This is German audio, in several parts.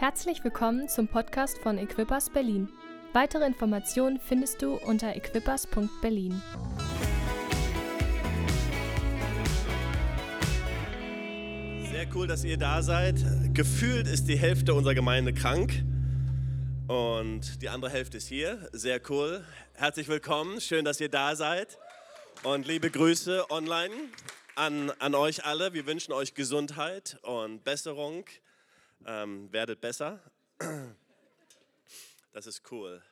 Herzlich willkommen zum Podcast von Equippers Berlin. Weitere Informationen findest du unter equippers.berlin. Sehr cool, dass ihr da seid. Gefühlt ist die Hälfte unserer Gemeinde krank und die andere Hälfte ist hier. Sehr cool. Herzlich willkommen. Schön, dass ihr da seid. Und liebe Grüße online an, an euch alle. Wir wünschen euch Gesundheit und Besserung. Ähm, werdet besser. Das ist cool.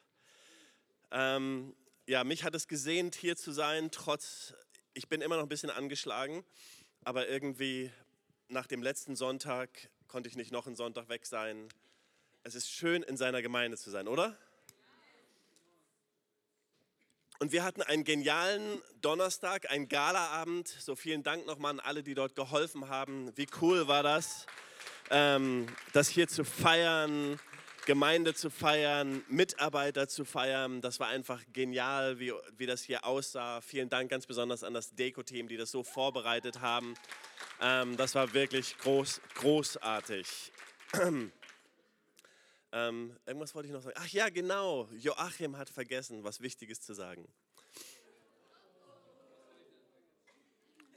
Ähm, ja, mich hat es gesehnt, hier zu sein, trotz, ich bin immer noch ein bisschen angeschlagen, aber irgendwie nach dem letzten Sonntag konnte ich nicht noch einen Sonntag weg sein. Es ist schön, in seiner Gemeinde zu sein, oder? Und wir hatten einen genialen Donnerstag, einen Galaabend. So vielen Dank nochmal an alle, die dort geholfen haben. Wie cool war das, ähm, das hier zu feiern, Gemeinde zu feiern, Mitarbeiter zu feiern. Das war einfach genial, wie, wie das hier aussah. Vielen Dank ganz besonders an das Deko-Team, die das so vorbereitet haben. Ähm, das war wirklich groß, großartig. ähm, irgendwas wollte ich noch sagen. Ach ja, genau. Joachim hat vergessen, was Wichtiges zu sagen.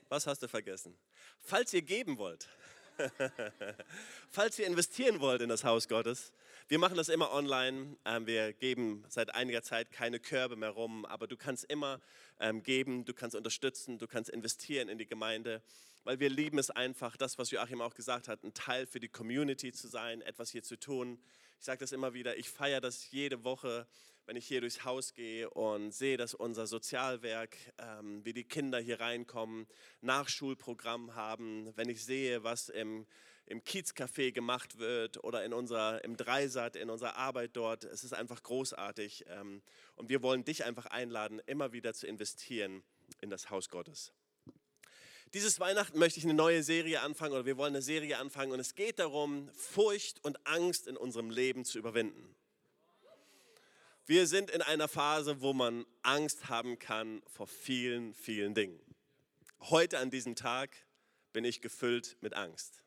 Was hast du vergessen? Falls ihr geben wollt, falls ihr investieren wollt in das Haus Gottes, wir machen das immer online. Ähm, wir geben seit einiger Zeit keine Körbe mehr rum, aber du kannst immer ähm, geben, du kannst unterstützen, du kannst investieren in die Gemeinde, weil wir lieben es einfach, das, was Joachim auch gesagt hat, ein Teil für die Community zu sein, etwas hier zu tun. Ich sage das immer wieder, ich feiere das jede Woche, wenn ich hier durchs Haus gehe und sehe, dass unser Sozialwerk, ähm, wie die Kinder hier reinkommen, Nachschulprogramm haben, wenn ich sehe, was im im Kiezcafé gemacht wird oder in unserer, im Dreisat, in unserer Arbeit dort. Es ist einfach großartig. Ähm, und wir wollen dich einfach einladen, immer wieder zu investieren in das Haus Gottes. Dieses Weihnachten möchte ich eine neue Serie anfangen oder wir wollen eine Serie anfangen und es geht darum, Furcht und Angst in unserem Leben zu überwinden. Wir sind in einer Phase, wo man Angst haben kann vor vielen, vielen Dingen. Heute an diesem Tag bin ich gefüllt mit Angst.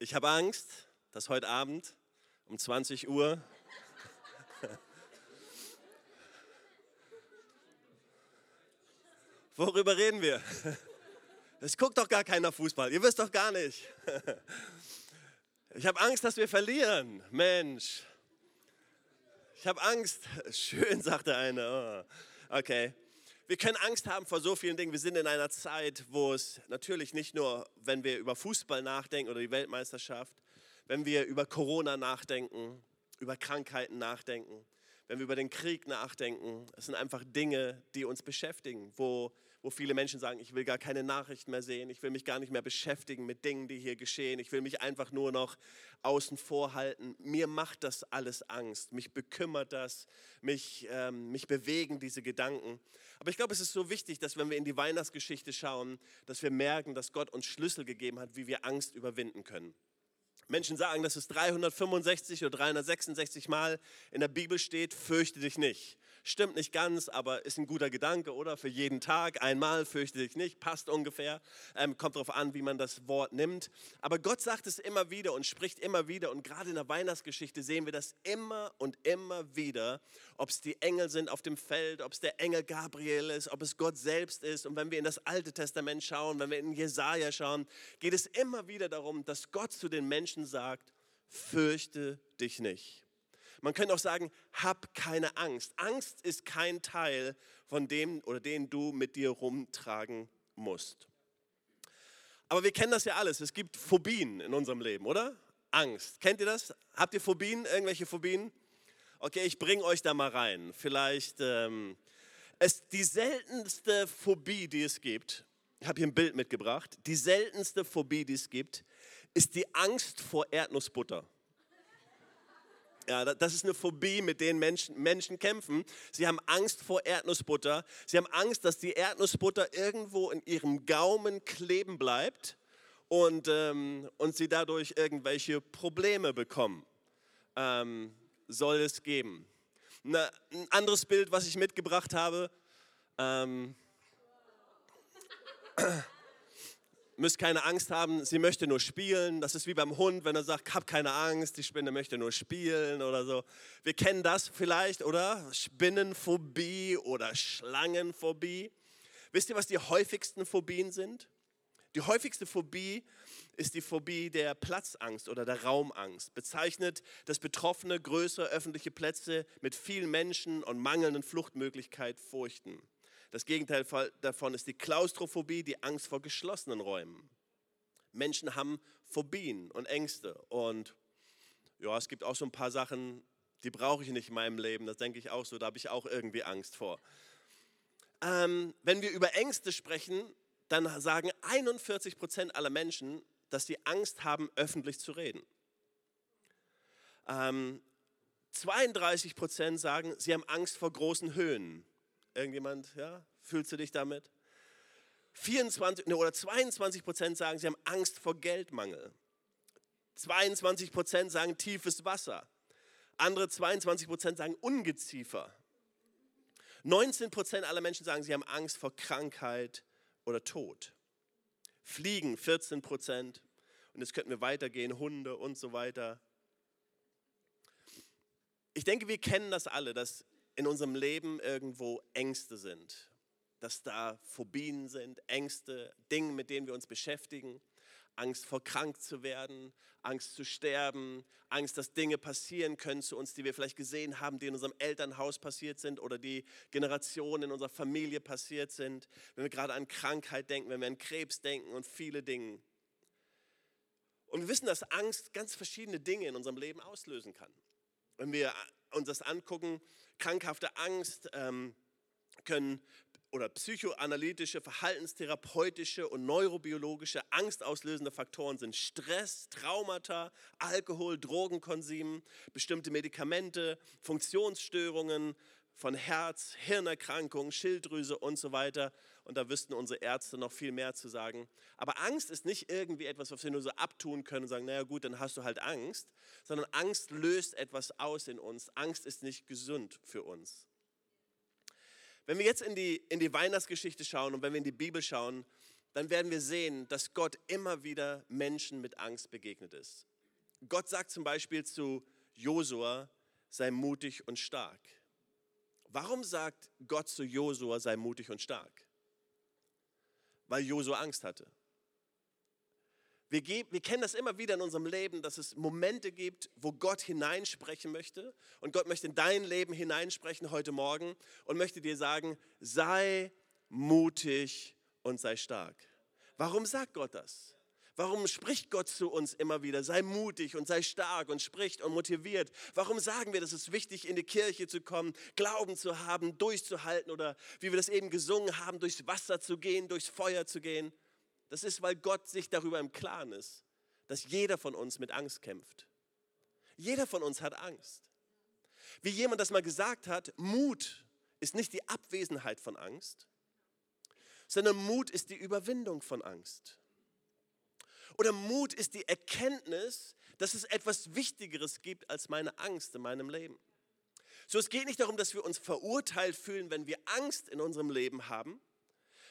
Ich habe Angst, dass heute Abend um 20 Uhr Worüber reden wir? Es guckt doch gar keiner Fußball. Ihr wisst doch gar nicht. Ich habe Angst, dass wir verlieren. Mensch. Ich habe Angst. Schön, sagte eine. Oh. Okay. Wir können Angst haben vor so vielen Dingen. Wir sind in einer Zeit, wo es natürlich nicht nur, wenn wir über Fußball nachdenken oder die Weltmeisterschaft, wenn wir über Corona nachdenken, über Krankheiten nachdenken, wenn wir über den Krieg nachdenken. Es sind einfach Dinge, die uns beschäftigen, wo wo viele Menschen sagen, ich will gar keine Nachrichten mehr sehen, ich will mich gar nicht mehr beschäftigen mit Dingen, die hier geschehen, ich will mich einfach nur noch außen vor halten. Mir macht das alles Angst, mich bekümmert das, mich, ähm, mich bewegen diese Gedanken. Aber ich glaube, es ist so wichtig, dass wenn wir in die Weihnachtsgeschichte schauen, dass wir merken, dass Gott uns Schlüssel gegeben hat, wie wir Angst überwinden können. Menschen sagen, dass es 365 oder 366 Mal in der Bibel steht, fürchte dich nicht. Stimmt nicht ganz, aber ist ein guter Gedanke, oder? Für jeden Tag, einmal, fürchte dich nicht, passt ungefähr. Ähm, kommt darauf an, wie man das Wort nimmt. Aber Gott sagt es immer wieder und spricht immer wieder. Und gerade in der Weihnachtsgeschichte sehen wir das immer und immer wieder. Ob es die Engel sind auf dem Feld, ob es der Engel Gabriel ist, ob es Gott selbst ist. Und wenn wir in das Alte Testament schauen, wenn wir in Jesaja schauen, geht es immer wieder darum, dass Gott zu den Menschen sagt: Fürchte dich nicht. Man könnte auch sagen, hab keine Angst. Angst ist kein Teil von dem oder den du mit dir rumtragen musst. Aber wir kennen das ja alles. Es gibt Phobien in unserem Leben, oder? Angst. Kennt ihr das? Habt ihr Phobien? Irgendwelche Phobien? Okay, ich bringe euch da mal rein. Vielleicht ähm, es die seltenste Phobie, die es gibt. Ich habe hier ein Bild mitgebracht. Die seltenste Phobie, die es gibt, ist die Angst vor Erdnussbutter. Ja, das ist eine Phobie, mit denen Menschen, Menschen kämpfen. Sie haben Angst vor Erdnussbutter. Sie haben Angst, dass die Erdnussbutter irgendwo in ihrem Gaumen kleben bleibt und, ähm, und sie dadurch irgendwelche Probleme bekommen. Ähm, soll es geben. Na, ein anderes Bild, was ich mitgebracht habe. Ähm, müsst keine Angst haben, sie möchte nur spielen. Das ist wie beim Hund, wenn er sagt, hab keine Angst, die Spinne möchte nur spielen oder so. Wir kennen das vielleicht, oder? Spinnenphobie oder Schlangenphobie. Wisst ihr, was die häufigsten Phobien sind? Die häufigste Phobie ist die Phobie der Platzangst oder der Raumangst. Bezeichnet das Betroffene größere öffentliche Plätze mit vielen Menschen und mangelnden Fluchtmöglichkeit furchten. Das Gegenteil davon ist die Klaustrophobie, die Angst vor geschlossenen Räumen. Menschen haben Phobien und Ängste und ja, es gibt auch so ein paar Sachen, die brauche ich nicht in meinem Leben. Das denke ich auch so, da habe ich auch irgendwie Angst vor. Ähm, wenn wir über Ängste sprechen, dann sagen 41 Prozent aller Menschen, dass sie Angst haben, öffentlich zu reden. Ähm, 32 Prozent sagen, sie haben Angst vor großen Höhen. Irgendjemand, ja? Fühlst du dich damit? 24 oder 22 Prozent sagen, sie haben Angst vor Geldmangel. 22 Prozent sagen tiefes Wasser. Andere 22 Prozent sagen Ungeziefer. 19 Prozent aller Menschen sagen, sie haben Angst vor Krankheit oder Tod. Fliegen 14 Prozent. Und jetzt könnten wir weitergehen, Hunde und so weiter. Ich denke, wir kennen das alle, dass in unserem Leben irgendwo Ängste sind, dass da Phobien sind, Ängste, Dinge, mit denen wir uns beschäftigen. Angst vor krank zu werden, Angst zu sterben, Angst, dass Dinge passieren können zu uns, die wir vielleicht gesehen haben, die in unserem Elternhaus passiert sind oder die Generationen in unserer Familie passiert sind. Wenn wir gerade an Krankheit denken, wenn wir an Krebs denken und viele Dinge. Und wir wissen, dass Angst ganz verschiedene Dinge in unserem Leben auslösen kann. Wenn wir uns das angucken, krankhafte Angst ähm, können oder psychoanalytische, verhaltenstherapeutische und neurobiologische angstauslösende Faktoren sind Stress, Traumata, Alkohol, Drogenkonsum, bestimmte Medikamente, Funktionsstörungen von Herz, Hirnerkrankungen, Schilddrüse und so weiter. Und da wüssten unsere Ärzte noch viel mehr zu sagen. Aber Angst ist nicht irgendwie etwas, was wir nur so abtun können und sagen, naja gut, dann hast du halt Angst, sondern Angst löst etwas aus in uns. Angst ist nicht gesund für uns. Wenn wir jetzt in die, in die Weihnachtsgeschichte schauen und wenn wir in die Bibel schauen, dann werden wir sehen, dass Gott immer wieder Menschen mit Angst begegnet ist. Gott sagt zum Beispiel zu Josua, sei mutig und stark. Warum sagt Gott zu Josua, sei mutig und stark? Weil Josua Angst hatte. Wir, wir, kennen das immer wieder in unserem Leben, dass es Momente gibt, wo Gott hineinsprechen möchte. Und Gott möchte in dein Leben hineinsprechen heute Morgen und möchte dir sagen, sei mutig und sei stark. Warum sagt Gott das? Warum spricht Gott zu uns immer wieder? Sei mutig und sei stark und spricht und motiviert. Warum sagen wir, dass es wichtig in die Kirche zu kommen, Glauben zu haben, durchzuhalten oder wie wir das eben gesungen haben, durchs Wasser zu gehen, durchs Feuer zu gehen? Das ist, weil Gott sich darüber im Klaren ist, dass jeder von uns mit Angst kämpft. Jeder von uns hat Angst. Wie jemand das mal gesagt hat, Mut ist nicht die Abwesenheit von Angst, sondern Mut ist die Überwindung von Angst. Oder Mut ist die Erkenntnis, dass es etwas Wichtigeres gibt als meine Angst in meinem Leben. So, es geht nicht darum, dass wir uns verurteilt fühlen, wenn wir Angst in unserem Leben haben,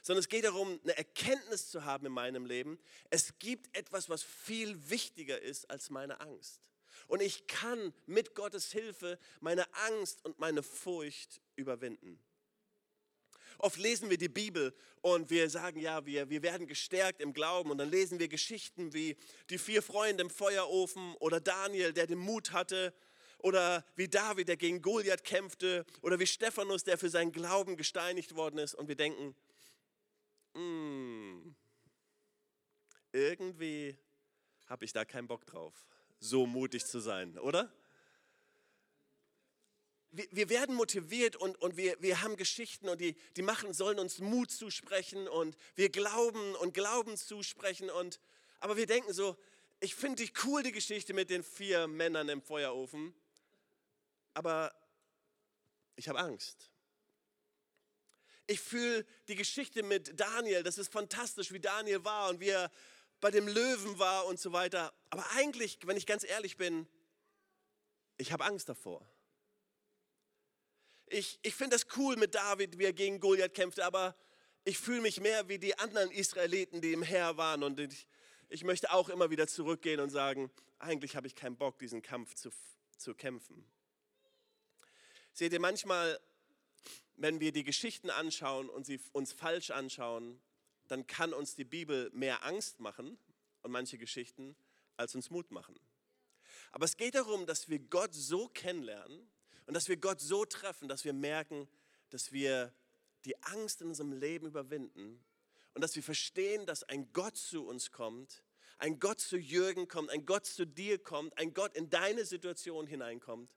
sondern es geht darum, eine Erkenntnis zu haben in meinem Leben. Es gibt etwas, was viel wichtiger ist als meine Angst. Und ich kann mit Gottes Hilfe meine Angst und meine Furcht überwinden. Oft lesen wir die Bibel und wir sagen, ja, wir, wir werden gestärkt im Glauben. Und dann lesen wir Geschichten wie die vier Freunde im Feuerofen oder Daniel, der den Mut hatte. Oder wie David, der gegen Goliath kämpfte. Oder wie Stephanus, der für seinen Glauben gesteinigt worden ist. Und wir denken, hm, irgendwie habe ich da keinen Bock drauf, so mutig zu sein, oder? Wir, wir werden motiviert und, und wir, wir haben Geschichten und die, die machen, sollen uns Mut zusprechen und wir glauben und Glauben zusprechen. Und, aber wir denken so, ich finde die cool, die Geschichte mit den vier Männern im Feuerofen, aber ich habe Angst. Ich fühle die Geschichte mit Daniel, das ist fantastisch, wie Daniel war und wie er bei dem Löwen war und so weiter. Aber eigentlich, wenn ich ganz ehrlich bin, ich habe Angst davor. Ich, ich finde das cool mit David, wie er gegen Goliath kämpfte, aber ich fühle mich mehr wie die anderen Israeliten, die im Heer waren und ich, ich möchte auch immer wieder zurückgehen und sagen, eigentlich habe ich keinen Bock, diesen Kampf zu, zu kämpfen. Seht ihr, manchmal, wenn wir die Geschichten anschauen und sie uns falsch anschauen, dann kann uns die Bibel mehr Angst machen und manche Geschichten als uns Mut machen. Aber es geht darum, dass wir Gott so kennenlernen und dass wir Gott so treffen, dass wir merken, dass wir die Angst in unserem Leben überwinden und dass wir verstehen, dass ein Gott zu uns kommt, ein Gott zu Jürgen kommt, ein Gott zu dir kommt, ein Gott in deine Situation hineinkommt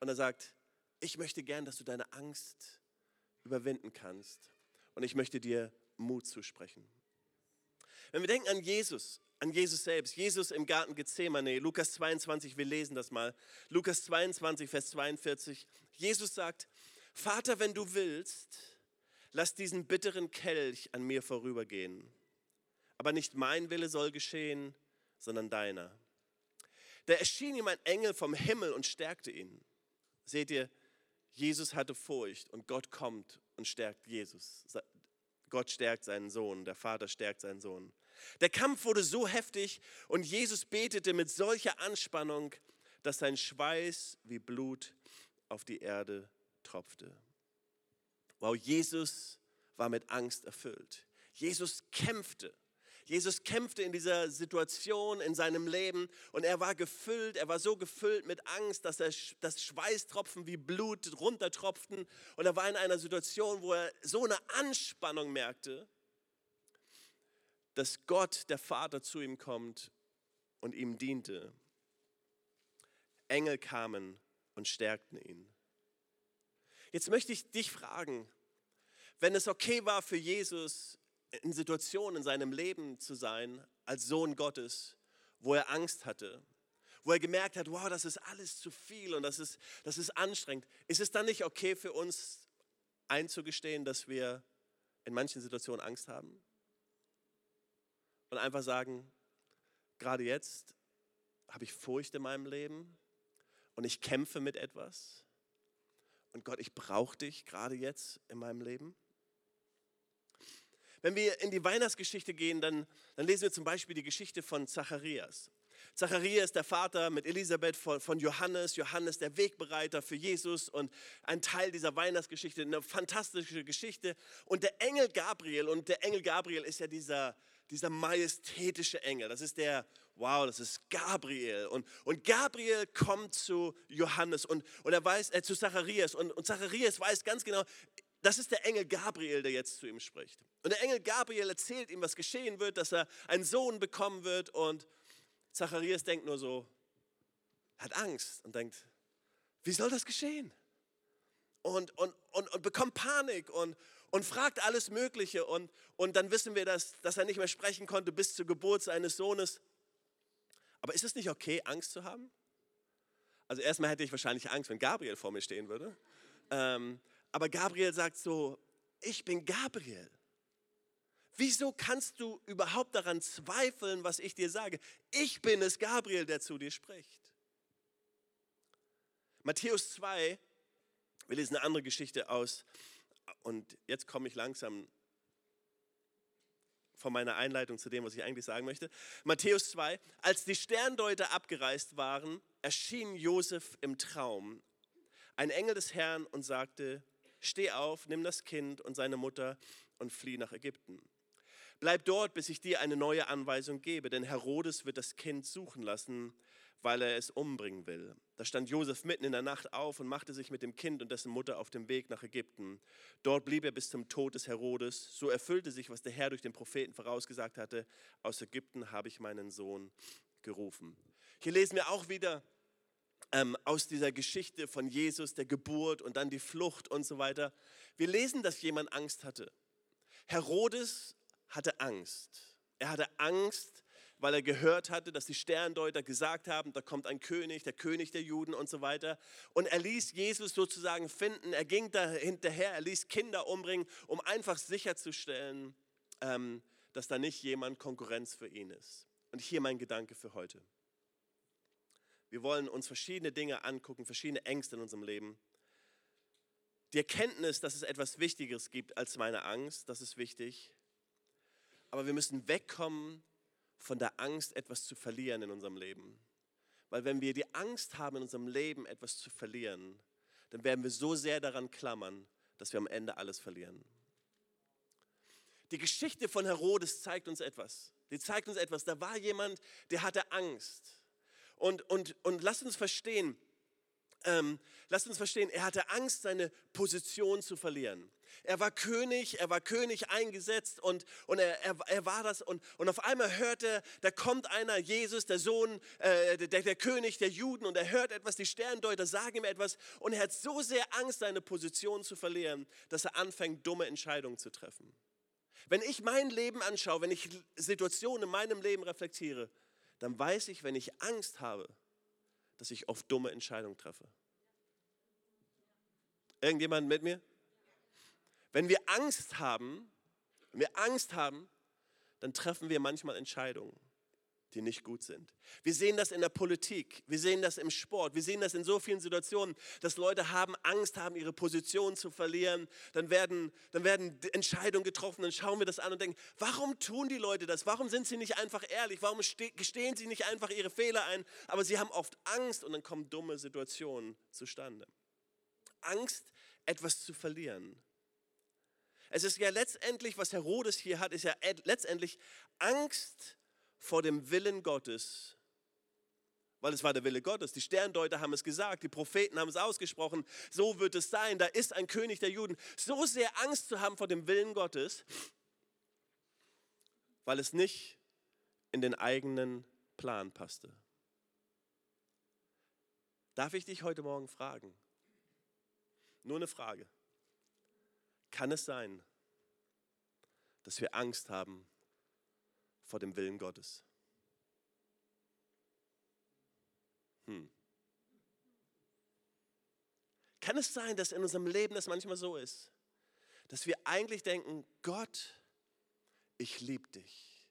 und er sagt, ich möchte gern, dass du deine Angst überwinden kannst und ich möchte dir Mut zusprechen. Wenn wir denken an Jesus, an Jesus selbst, Jesus im Garten Gethsemane, Lukas 22, wir lesen das mal, Lukas 22, Vers 42, Jesus sagt, Vater, wenn du willst, lass diesen bitteren Kelch an mir vorübergehen. Aber nicht mein Wille soll geschehen, sondern deiner. Da erschien ihm ein Engel vom Himmel und stärkte ihn. Seht ihr, Jesus hatte Furcht und Gott kommt und stärkt Jesus. Gott stärkt seinen Sohn, der Vater stärkt seinen Sohn. Der Kampf wurde so heftig und Jesus betete mit solcher Anspannung, dass sein Schweiß wie Blut auf die Erde tropfte. Wow, Jesus war mit Angst erfüllt. Jesus kämpfte. Jesus kämpfte in dieser Situation in seinem Leben und er war gefüllt, er war so gefüllt mit Angst, dass er, das Schweißtropfen wie Blut runtertropften und er war in einer Situation, wo er so eine Anspannung merkte, dass Gott, der Vater, zu ihm kommt und ihm diente. Engel kamen und stärkten ihn. Jetzt möchte ich dich fragen, wenn es okay war für Jesus, in Situationen in seinem Leben zu sein, als Sohn Gottes, wo er Angst hatte, wo er gemerkt hat, wow, das ist alles zu viel und das ist, das ist anstrengend, ist es dann nicht okay für uns einzugestehen, dass wir in manchen Situationen Angst haben? Und einfach sagen, gerade jetzt habe ich Furcht in meinem Leben und ich kämpfe mit etwas. Und Gott, ich brauche dich gerade jetzt in meinem Leben. Wenn wir in die Weihnachtsgeschichte gehen, dann, dann lesen wir zum Beispiel die Geschichte von Zacharias. Zacharias, der Vater mit Elisabeth von, von, Johannes, Johannes der Wegbereiter für Jesus und ein Teil dieser Weihnachtsgeschichte, eine fantastische Geschichte. Und der Engel Gabriel, und der Engel Gabriel ist ja dieser, dieser majestätische Engel, das ist der, wow, das ist Gabriel. Und, und Gabriel kommt zu Johannes und, und er weiß, äh, zu Zacharias und, und Zacharias weiß ganz genau, das ist der Engel Gabriel, der jetzt zu ihm spricht. Und der Engel Gabriel erzählt ihm, was geschehen wird, dass er einen Sohn bekommen wird. Und Zacharias denkt nur so, hat Angst und denkt, wie soll das geschehen? Und, und, und, und bekommt Panik und, und fragt alles Mögliche. Und, und dann wissen wir, dass, dass er nicht mehr sprechen konnte bis zur Geburt seines Sohnes. Aber ist es nicht okay, Angst zu haben? Also erstmal hätte ich wahrscheinlich Angst, wenn Gabriel vor mir stehen würde. Ähm, aber Gabriel sagt so, ich bin Gabriel. Wieso kannst du überhaupt daran zweifeln, was ich dir sage? Ich bin es, Gabriel, der zu dir spricht. Matthäus 2, wir lesen eine andere Geschichte aus. Und jetzt komme ich langsam von meiner Einleitung zu dem, was ich eigentlich sagen möchte. Matthäus 2, als die Sterndeuter abgereist waren, erschien Josef im Traum ein Engel des Herrn und sagte, steh auf, nimm das Kind und seine Mutter und flieh nach Ägypten. Bleib dort, bis ich dir eine neue Anweisung gebe, denn Herodes wird das Kind suchen lassen, weil er es umbringen will. Da stand Josef mitten in der Nacht auf und machte sich mit dem Kind und dessen Mutter auf den Weg nach Ägypten. Dort blieb er bis zum Tod des Herodes. So erfüllte sich, was der Herr durch den Propheten vorausgesagt hatte. Aus Ägypten habe ich meinen Sohn gerufen. Hier lesen wir auch wieder ähm, aus dieser Geschichte von Jesus, der Geburt und dann die Flucht und so weiter. Wir lesen, dass jemand Angst hatte. Herodes hatte Angst. Er hatte Angst, weil er gehört hatte, dass die Sterndeuter gesagt haben, da kommt ein König, der König der Juden und so weiter. Und er ließ Jesus sozusagen finden. Er ging da hinterher, er ließ Kinder umbringen, um einfach sicherzustellen, ähm, dass da nicht jemand Konkurrenz für ihn ist. Und hier mein Gedanke für heute. Wir wollen uns verschiedene Dinge angucken, verschiedene Ängste in unserem Leben, Die Erkenntnis, dass es etwas Wichtigeres gibt als meine Angst, das ist wichtig. Aber wir müssen wegkommen von der Angst, etwas zu verlieren in unserem Leben. Weil wenn wir die Angst haben, in unserem Leben etwas zu verlieren, dann werden wir so sehr daran klammern, dass wir am Ende alles verlieren. Die Geschichte von Herodes zeigt uns etwas. Die zeigt uns etwas. Da war jemand, der hatte Angst. Und, und, und lasst uns verstehen, ähm, lasst uns verstehen, er hatte Angst, seine Position zu verlieren. Er war König, er war König eingesetzt und, und er, er, er war das. Und, und auf einmal hört er, da kommt einer, Jesus, der Sohn, äh, der, der König der Juden, und er hört etwas, die Sterndeuter sagen ihm etwas. Und er hat so sehr Angst, seine Position zu verlieren, dass er anfängt, dumme Entscheidungen zu treffen. Wenn ich mein Leben anschaue, wenn ich Situationen in meinem Leben reflektiere, dann weiß ich, wenn ich Angst habe, dass ich oft dumme Entscheidungen treffe. Irgendjemand mit mir? Wenn wir Angst haben, wenn wir Angst haben, dann treffen wir manchmal Entscheidungen, die nicht gut sind. Wir sehen das in der Politik, wir sehen das im Sport, wir sehen das in so vielen Situationen, dass Leute haben Angst haben, ihre Position zu verlieren. Dann werden, dann werden Entscheidungen getroffen, dann schauen wir das an und denken, warum tun die Leute das? Warum sind sie nicht einfach ehrlich? Warum gestehen sie nicht einfach ihre Fehler ein? Aber sie haben oft Angst und dann kommen dumme Situationen zustande. Angst, etwas zu verlieren. Es ist ja letztendlich, was Herodes hier hat, ist ja letztendlich Angst vor dem Willen Gottes. Weil es war der Wille Gottes. Die Sterndeuter haben es gesagt, die Propheten haben es ausgesprochen. So wird es sein. Da ist ein König der Juden. So sehr Angst zu haben vor dem Willen Gottes, weil es nicht in den eigenen Plan passte. Darf ich dich heute Morgen fragen? Nur eine Frage. Kann es sein, dass wir Angst haben vor dem Willen Gottes? Hm. Kann es sein, dass in unserem Leben das manchmal so ist, dass wir eigentlich denken, Gott, ich liebe dich.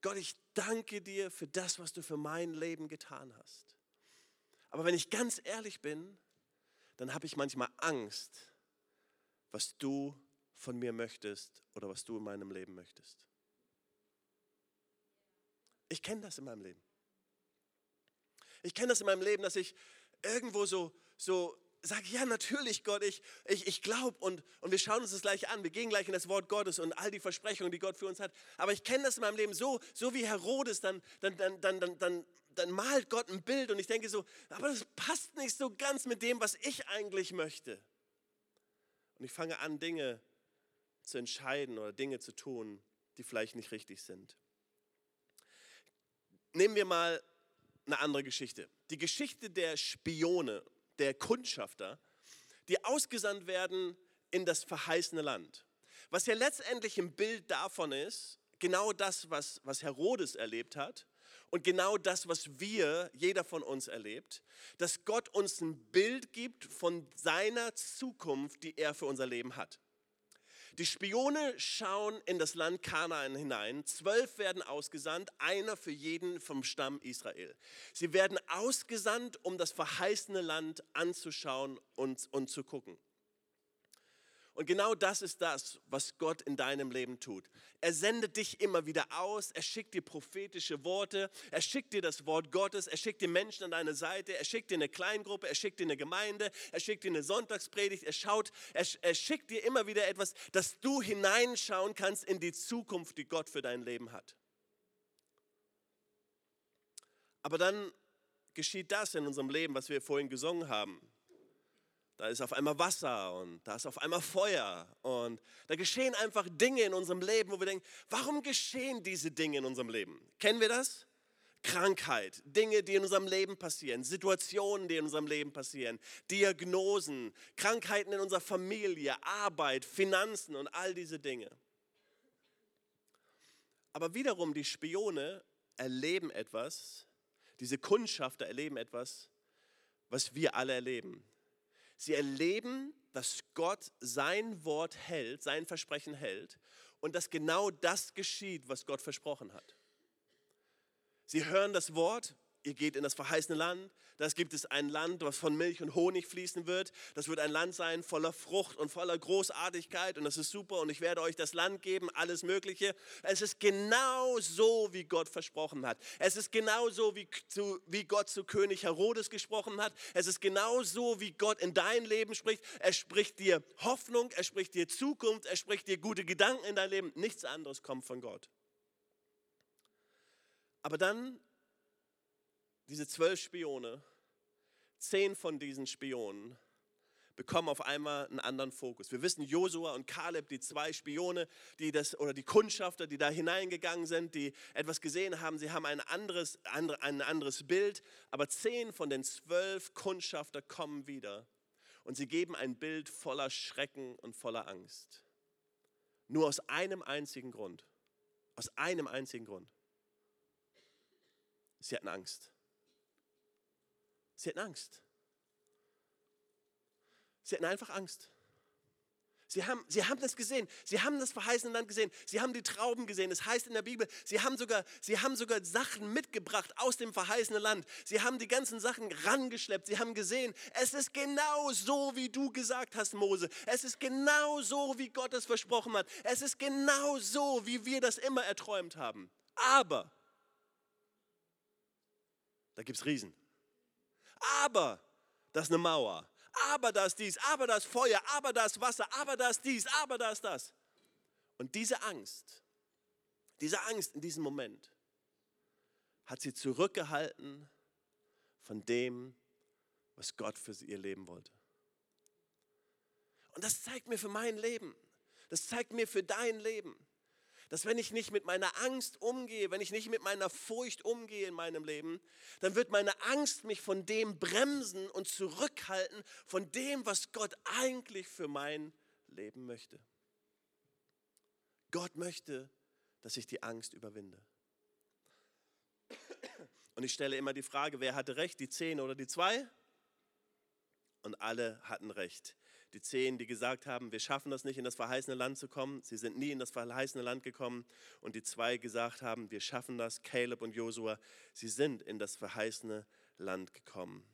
Gott, ich danke dir für das, was du für mein Leben getan hast. Aber wenn ich ganz ehrlich bin, dann habe ich manchmal Angst, was du von mir möchtest oder was du in meinem Leben möchtest. Ich kenne das in meinem Leben. Ich kenne das in meinem Leben, dass ich irgendwo so, so sage, ja natürlich Gott, ich, ich, ich glaube und, und wir schauen uns das gleich an, wir gehen gleich in das Wort Gottes und all die Versprechungen, die Gott für uns hat. Aber ich kenne das in meinem Leben so, so wie Herodes, dann, dann, dann, dann, dann, dann, dann malt Gott ein Bild und ich denke so, aber das passt nicht so ganz mit dem, was ich eigentlich möchte. Und ich fange an, Dinge zu entscheiden oder Dinge zu tun, die vielleicht nicht richtig sind. Nehmen wir mal eine andere Geschichte. Die Geschichte der Spione, der Kundschafter, die ausgesandt werden in das verheißene Land. Was ja letztendlich ein Bild davon ist, genau das, was, was Herodes erlebt hat und genau das, was wir, jeder von uns erlebt, dass Gott uns ein Bild gibt von seiner Zukunft, die er für unser Leben hat. Die Spione schauen in das Land Kanaan hinein. Zwölf werden ausgesandt, einer für jeden vom Stamm Israel. Sie werden ausgesandt, um das verheißene Land anzuschauen und, und zu gucken. Und genau das ist das, was Gott in deinem Leben tut. Er sendet dich immer wieder aus, er schickt dir prophetische Worte, er schickt dir das Wort Gottes, er schickt dir Menschen an deine Seite, er schickt dir eine Kleingruppe, er schickt dir eine Gemeinde, er schickt dir eine Sonntagspredigt, er, schaut, er, er schickt dir immer wieder etwas, dass du hineinschauen kannst in die Zukunft, die Gott für dein Leben hat. Aber dann geschieht das in unserem Leben, was wir vorhin gesungen haben. Da ist auf einmal Wasser und da ist auf einmal Feuer und da geschehen einfach Dinge in unserem Leben, wo wir denken, warum geschehen diese Dinge in unserem Leben? Kennen wir das? Krankheit, Dinge, die in unserem Leben passieren, Situationen, die in unserem Leben passieren, Diagnosen, Krankheiten in unserer Familie, Arbeit, Finanzen und all diese Dinge. Aber wiederum, die Spione erleben etwas, diese Kundschafter erleben etwas, was wir alle erleben. Sie erleben, dass Gott sein Wort hält, sein Versprechen hält und dass genau das geschieht, was Gott versprochen hat. Sie hören das Wort ihr geht in das verheißene Land. Das gibt es ein Land, was von Milch und Honig fließen wird. Das wird ein Land sein voller Frucht und voller Großartigkeit und das ist super und ich werde euch das Land geben, alles Mögliche. Es ist genau so, wie Gott versprochen hat. Es ist genau so, wie, wie Gott zu König Herodes gesprochen hat. Es ist genau so, wie Gott in dein Leben spricht. Er spricht dir Hoffnung, er spricht dir Zukunft, er spricht dir gute Gedanken in dein Leben. Nichts anderes kommt von Gott. Aber dann diese zwölf Spione, zehn von diesen Spionen bekommen auf einmal einen anderen Fokus. Wir wissen, Josua und Kaleb, die zwei Spione, die das, oder die Kundschafter, die da hineingegangen sind, die etwas gesehen haben, sie haben ein anderes, ein anderes Bild, aber zehn von den zwölf Kundschafter kommen wieder und sie geben ein Bild voller Schrecken und voller Angst. Nur aus einem einzigen Grund. Aus einem einzigen Grund. Sie hatten Angst. Sie hatten Angst. Sie hatten einfach Angst. Sie haben, sie haben das gesehen. Sie haben das verheißene Land gesehen. Sie haben die Trauben gesehen. Es das heißt in der Bibel, sie haben, sogar, sie haben sogar Sachen mitgebracht aus dem verheißenen Land. Sie haben die ganzen Sachen rangeschleppt. Sie haben gesehen, es ist genau so, wie du gesagt hast, Mose. Es ist genau so, wie Gott es versprochen hat. Es ist genau so, wie wir das immer erträumt haben. Aber, da gibt es Riesen aber das ist eine Mauer, aber das dies, aber das Feuer, aber das Wasser, aber das dies, aber das das. Und diese Angst, diese Angst in diesem Moment hat sie zurückgehalten von dem, was Gott für ihr Leben wollte. Und das zeigt mir für mein Leben, das zeigt mir für dein Leben, dass wenn ich nicht mit meiner Angst umgehe, wenn ich nicht mit meiner Furcht umgehe in meinem Leben, dann wird meine Angst mich von dem bremsen und zurückhalten, von dem, was Gott eigentlich für mein Leben möchte. Gott möchte, dass ich die Angst überwinde. Und ich stelle immer die Frage, wer hatte recht, die zehn oder die zwei? Und alle hatten recht die zehn, die gesagt haben, wir schaffen das nicht, in das verheißene Land zu kommen. Sie sind nie in das verheißene Land gekommen. Und die zwei gesagt haben, wir schaffen das, Caleb und Josua, sie sind in das verheißene Land gekommen.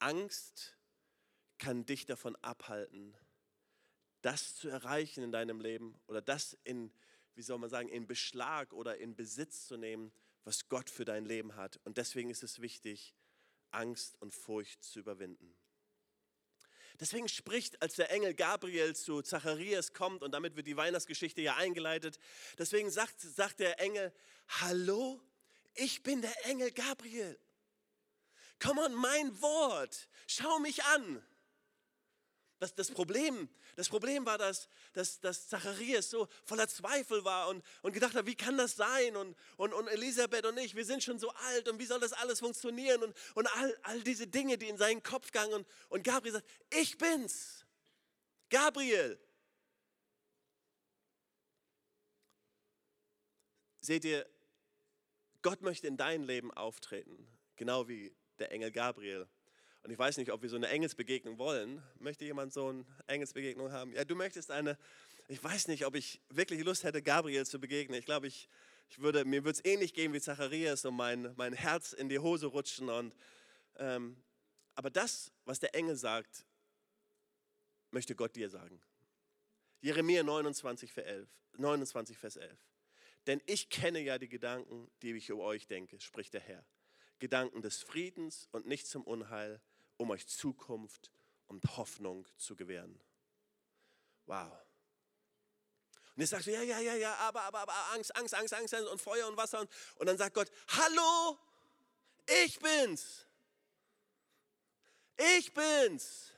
Angst kann dich davon abhalten, das zu erreichen in deinem Leben oder das in, wie soll man sagen, in Beschlag oder in Besitz zu nehmen, was Gott für dein Leben hat. Und deswegen ist es wichtig, Angst und Furcht zu überwinden. Deswegen spricht, als der Engel Gabriel zu Zacharias kommt, und damit wird die Weihnachtsgeschichte ja eingeleitet, deswegen sagt, sagt der Engel, hallo, ich bin der Engel Gabriel. Komm on, mein Wort, schau mich an. Das, das, Problem, das Problem war, dass, dass, dass Zacharias so voller Zweifel war und, und gedacht hat, wie kann das sein? Und, und, und Elisabeth und ich, wir sind schon so alt und wie soll das alles funktionieren? Und, und all, all diese Dinge, die in seinen Kopf gingen. Und, und Gabriel sagt, ich bin's. Gabriel. Seht ihr, Gott möchte in dein Leben auftreten, genau wie der Engel Gabriel. Und ich weiß nicht, ob wir so eine Engelsbegegnung wollen. Möchte jemand so eine Engelsbegegnung haben? Ja, du möchtest eine. Ich weiß nicht, ob ich wirklich Lust hätte, Gabriel zu begegnen. Ich glaube, ich, ich würde, mir würde es ähnlich gehen wie Zacharias und mein, mein Herz in die Hose rutschen. Und, ähm, aber das, was der Engel sagt, möchte Gott dir sagen. Jeremia 29, Vers 11. 29, Vers 11. Denn ich kenne ja die Gedanken, die ich über euch denke, spricht der Herr. Gedanken des Friedens und nicht zum Unheil, um euch Zukunft und Hoffnung zu gewähren. Wow. Und jetzt sagst du, ja, ja, ja, ja, aber, aber, aber Angst, Angst, Angst, Angst und Feuer und Wasser. Und, und dann sagt Gott, hallo, ich bin's. Ich bin's.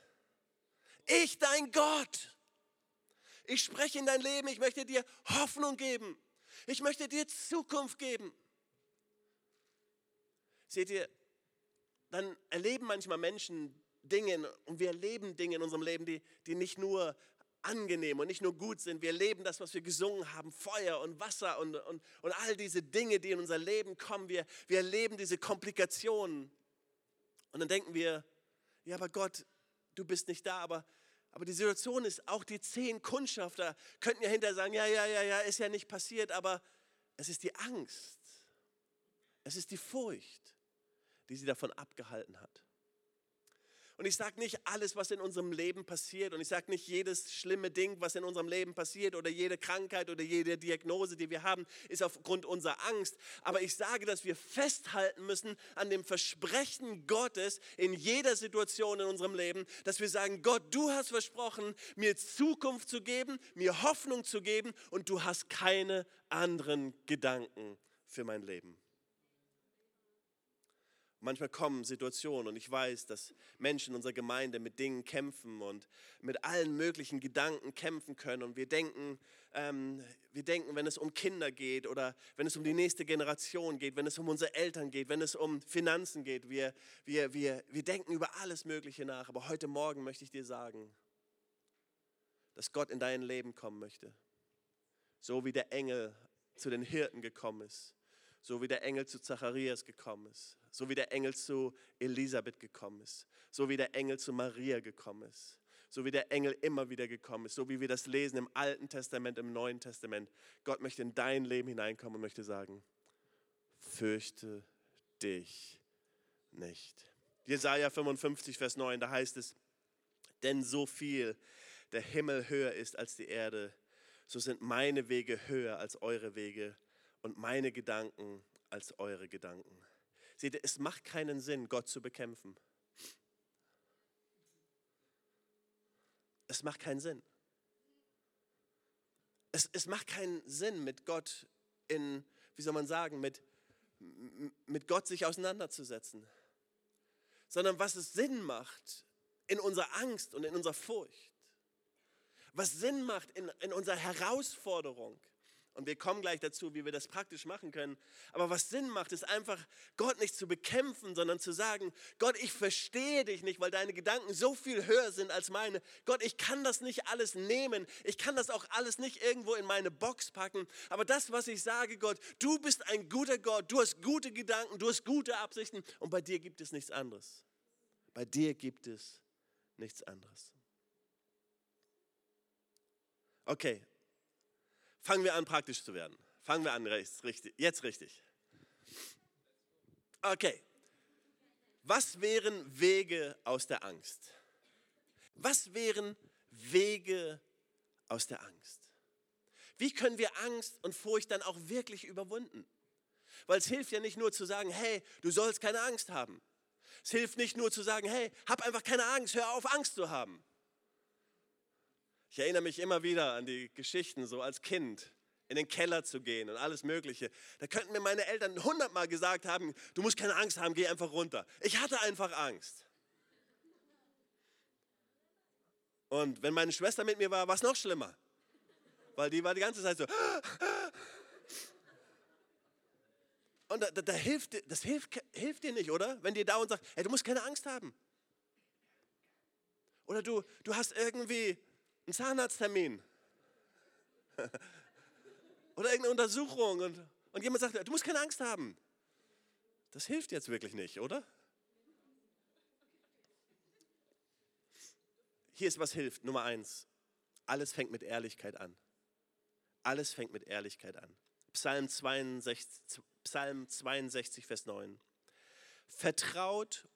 Ich, dein Gott. Ich spreche in dein Leben. Ich möchte dir Hoffnung geben. Ich möchte dir Zukunft geben. Seht ihr, dann erleben manchmal Menschen Dinge und wir erleben Dinge in unserem Leben, die, die nicht nur angenehm und nicht nur gut sind. Wir erleben das, was wir gesungen haben, Feuer und Wasser und, und, und all diese Dinge, die in unser Leben kommen. Wir, wir erleben diese Komplikationen. Und dann denken wir, ja, aber Gott, du bist nicht da, aber, aber die Situation ist, auch die zehn Kundschafter könnten ja hinterher sagen, ja, ja, ja, ja, ist ja nicht passiert, aber es ist die Angst. Es ist die Furcht. Die sie davon abgehalten hat. Und ich sage nicht alles, was in unserem Leben passiert. Und ich sage nicht jedes schlimme Ding, was in unserem Leben passiert oder jede Krankheit oder jede Diagnose, die wir haben, ist aufgrund unserer Angst. Aber ich sage, dass wir festhalten müssen an dem Versprechen Gottes in jeder Situation in unserem Leben, dass wir sagen, Gott, du hast versprochen, mir Zukunft zu geben, mir Hoffnung zu geben und du hast keine anderen Gedanken für mein Leben. Manchmal kommen Situationen und ich weiß, dass Menschen in unserer Gemeinde mit Dingen kämpfen und mit allen möglichen Gedanken kämpfen können. Und wir denken, ähm, wir denken, wenn es um Kinder geht oder wenn es um die nächste Generation geht, wenn es um unsere Eltern geht, wenn es um Finanzen geht, wir, wir, wir, wir denken über alles Mögliche nach. Aber heute Morgen möchte ich dir sagen, dass Gott in dein Leben kommen möchte. So wie der Engel zu den Hirten gekommen ist so wie der Engel zu Zacharias gekommen ist, so wie der Engel zu Elisabeth gekommen ist, so wie der Engel zu Maria gekommen ist, so wie der Engel immer wieder gekommen ist, so wie wir das lesen im Alten Testament, im Neuen Testament. Gott möchte in dein Leben hineinkommen und möchte sagen, fürchte dich nicht. Jesaja 55, Vers 9, da heißt es, denn so viel der Himmel höher ist als die Erde, so sind meine Wege höher als eure Wege und meine Gedanken als eure Gedanken. Seht ihr, es macht keinen Sinn, Gott zu bekämpfen. Es macht keinen Sinn. Es, es macht keinen Sinn, mit Gott in, wie soll man sagen, mit, mit Gott sich auseinanderzusetzen. Sondern was es Sinn macht in unserer Angst und in unserer Furcht. Was Sinn macht in, in unserer Herausforderung und wir kommen gleich dazu, wie wir das praktisch machen können. Aber was Sinn macht, ist einfach, Gott nicht zu bekämpfen, sondern zu sagen, Gott, ich verstehe dich nicht, weil deine Gedanken so viel höher sind als meine. Gott, ich kann das nicht alles nehmen. Ich kann das auch alles nicht irgendwo in meine Box packen. Aber das, was ich sage, Gott, du bist ein guter Gott. Du hast gute Gedanken, du hast gute Absichten. Und bei dir gibt es nichts anderes. Bei dir gibt es nichts anderes. Okay, Fangen wir an, praktisch zu werden. Fangen wir an, rechts, richtig, jetzt richtig. Okay. Was wären Wege aus der Angst? Was wären Wege aus der Angst? Wie können wir Angst und Furcht dann auch wirklich überwinden? Weil es hilft ja nicht nur zu sagen, hey, du sollst keine Angst haben. Es hilft nicht nur zu sagen, hey, hab einfach keine Angst, hör auf, Angst zu haben. Ich erinnere mich immer wieder an die Geschichten, so als Kind in den Keller zu gehen und alles Mögliche. Da könnten mir meine Eltern hundertmal gesagt haben, du musst keine Angst haben, geh einfach runter. Ich hatte einfach Angst. Und wenn meine Schwester mit mir war, war es noch schlimmer. Weil die war die ganze Zeit so. Und da, da, da hilft, das hilft, hilft dir nicht, oder? Wenn dir dauernd sagt, hey, du musst keine Angst haben. Oder du, du hast irgendwie einen Zahnarzttermin. Oder irgendeine Untersuchung und, und jemand sagt, du musst keine Angst haben. Das hilft jetzt wirklich nicht, oder? Hier ist was hilft. Nummer eins. Alles fängt mit Ehrlichkeit an. Alles fängt mit Ehrlichkeit an. Psalm 62, Psalm 62 Vers 9. Vertraut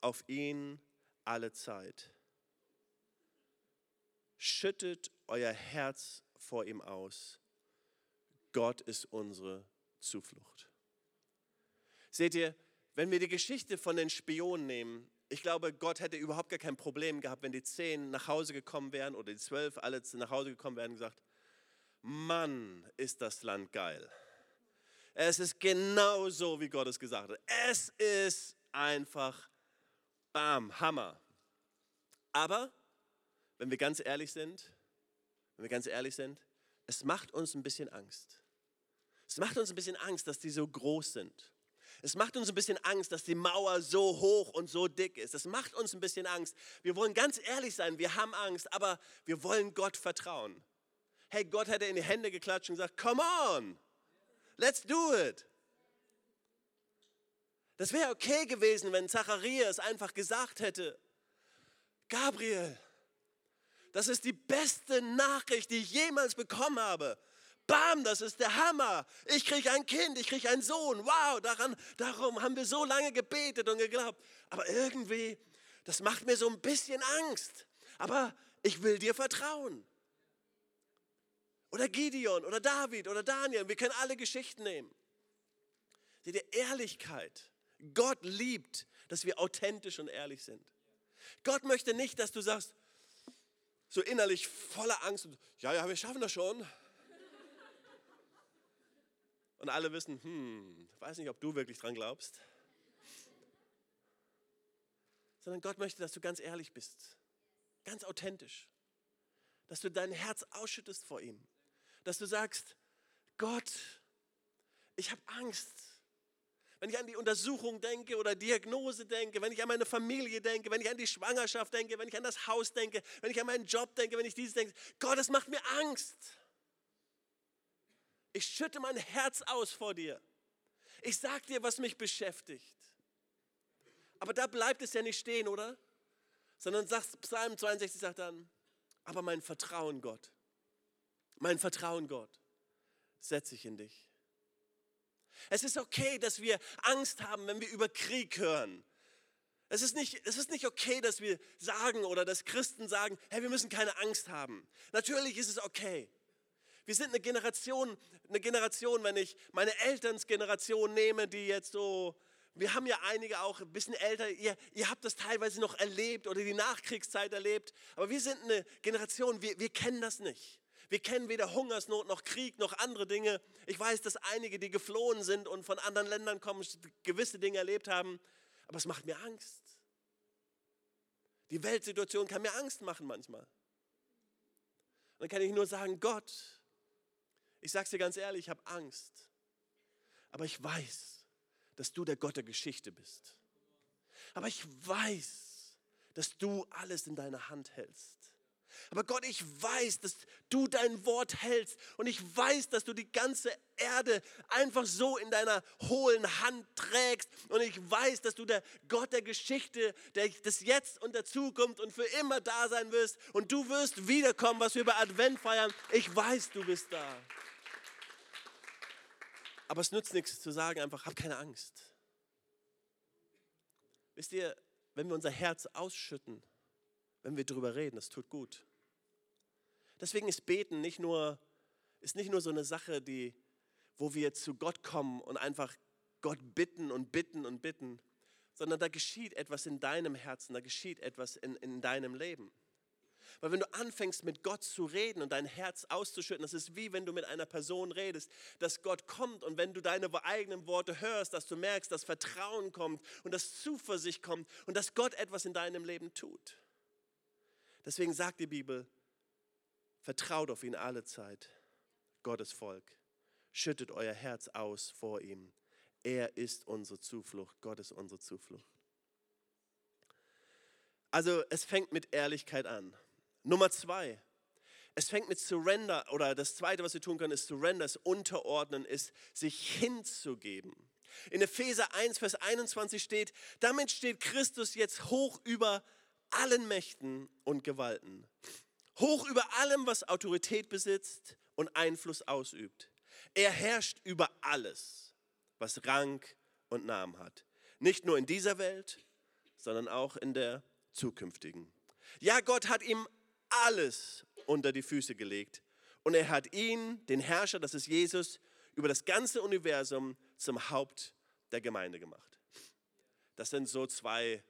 auf ihn alle Zeit Schüttet euer Herz vor ihm aus. Gott ist unsere Zuflucht. Seht ihr, wenn wir die Geschichte von den Spionen nehmen, ich glaube, Gott hätte überhaupt gar kein Problem gehabt, wenn die zehn nach Hause gekommen wären oder die zwölf alle nach Hause gekommen wären und gesagt, Mann, ist das Land geil. Es ist genau so, wie Gott es gesagt hat. Es ist einfach, bam, Hammer. Aber wenn wir ganz ehrlich sind, wenn wir ganz ehrlich sind, es macht uns ein bisschen Angst. Es macht uns ein bisschen Angst, dass die so groß sind. Es macht uns ein bisschen Angst, dass die Mauer so hoch und so dick ist. Es macht uns ein bisschen Angst. Wir wollen ganz ehrlich sein, wir haben Angst, aber wir wollen Gott vertrauen. Hey, Gott hätte in die Hände geklatscht und gesagt, come on, let's do it. Das wäre okay gewesen, wenn Zacharias einfach gesagt hätte, Gabriel, das ist die beste Nachricht, die ich jemals bekommen habe. bam, das ist der Hammer. Ich kriege ein Kind, ich kriege einen Sohn. Wow, daran, darum haben wir so lange gebetet und geglaubt. Aber irgendwie, das macht mir so ein bisschen Angst. Aber ich will dir vertrauen. Oder Gideon oder David oder Daniel. Wir können alle Geschichten nehmen. Seht ihr, Ehrlichkeit. Gott liebt, dass wir authentisch und ehrlich sind. Gott möchte nicht, dass du sagst, so innerlich voller Angst, und, ja, ja, wir schaffen das schon. Und alle wissen, hm, weiß nicht, ob du wirklich dran glaubst. Sondern Gott möchte, dass du ganz ehrlich bist, ganz authentisch. Dass du dein Herz ausschüttest vor ihm. Dass du sagst, Gott, ich habe Angst wenn ich an die Untersuchung denke oder Diagnose denke, wenn ich an meine Familie denke, wenn ich an die Schwangerschaft denke, wenn ich an das Haus denke, wenn ich an meinen Job denke, wenn ich dieses denke, Gott, das macht mir Angst. Ich schütte mein Herz aus vor dir. Ich sag dir, was mich beschäftigt. Aber da bleibt es ja nicht stehen, oder? Sondern sagt, Psalm 62 sagt dann, aber mein Vertrauen Gott, mein Vertrauen Gott setze ich in dich. Es ist okay, dass wir Angst haben, wenn wir über Krieg hören. Es ist, nicht, es ist nicht okay, dass wir sagen oder dass Christen sagen, hey, wir müssen keine Angst haben. Natürlich ist es okay. Wir sind eine Generation, eine Generation, wenn ich meine Elternsgeneration nehme, die jetzt so, wir haben ja einige auch ein bisschen älter, ihr, ihr habt das teilweise noch erlebt oder die Nachkriegszeit erlebt, aber wir sind eine Generation, wir, wir kennen das nicht. Wir kennen weder Hungersnot noch Krieg noch andere Dinge. Ich weiß, dass einige, die geflohen sind und von anderen Ländern kommen, gewisse Dinge erlebt haben. Aber es macht mir Angst. Die Weltsituation kann mir Angst machen manchmal. Und dann kann ich nur sagen, Gott, ich sage es dir ganz ehrlich, ich habe Angst. Aber ich weiß, dass du der Gott der Geschichte bist. Aber ich weiß, dass du alles in deiner Hand hältst. Aber Gott, ich weiß, dass du dein Wort hältst und ich weiß, dass du die ganze Erde einfach so in deiner hohlen Hand trägst und ich weiß, dass du der Gott der Geschichte, der des Jetzt und der Zukunft und für immer da sein wirst und du wirst wiederkommen, was wir bei Advent feiern. Ich weiß, du bist da. Aber es nützt nichts zu sagen, einfach hab keine Angst. Wisst ihr, wenn wir unser Herz ausschütten, wenn wir darüber reden, das tut gut. Deswegen ist Beten nicht nur, ist nicht nur so eine Sache, die, wo wir zu Gott kommen und einfach Gott bitten und bitten und bitten, sondern da geschieht etwas in deinem Herzen, da geschieht etwas in, in deinem Leben. Weil wenn du anfängst mit Gott zu reden und dein Herz auszuschütten, das ist wie wenn du mit einer Person redest, dass Gott kommt und wenn du deine eigenen Worte hörst, dass du merkst, dass Vertrauen kommt und dass Zuversicht kommt und dass Gott etwas in deinem Leben tut. Deswegen sagt die Bibel, vertraut auf ihn alle Zeit, Gottes Volk. Schüttet euer Herz aus vor ihm. Er ist unsere Zuflucht. Gott ist unsere Zuflucht. Also es fängt mit Ehrlichkeit an. Nummer zwei, es fängt mit Surrender oder das zweite, was wir tun können, ist Surrender, ist Unterordnen, ist sich hinzugeben. In Epheser 1, Vers 21 steht, damit steht Christus jetzt hoch über allen Mächten und Gewalten, hoch über allem, was Autorität besitzt und Einfluss ausübt. Er herrscht über alles, was Rang und Namen hat. Nicht nur in dieser Welt, sondern auch in der zukünftigen. Ja, Gott hat ihm alles unter die Füße gelegt und er hat ihn, den Herrscher, das ist Jesus, über das ganze Universum zum Haupt der Gemeinde gemacht. Das sind so zwei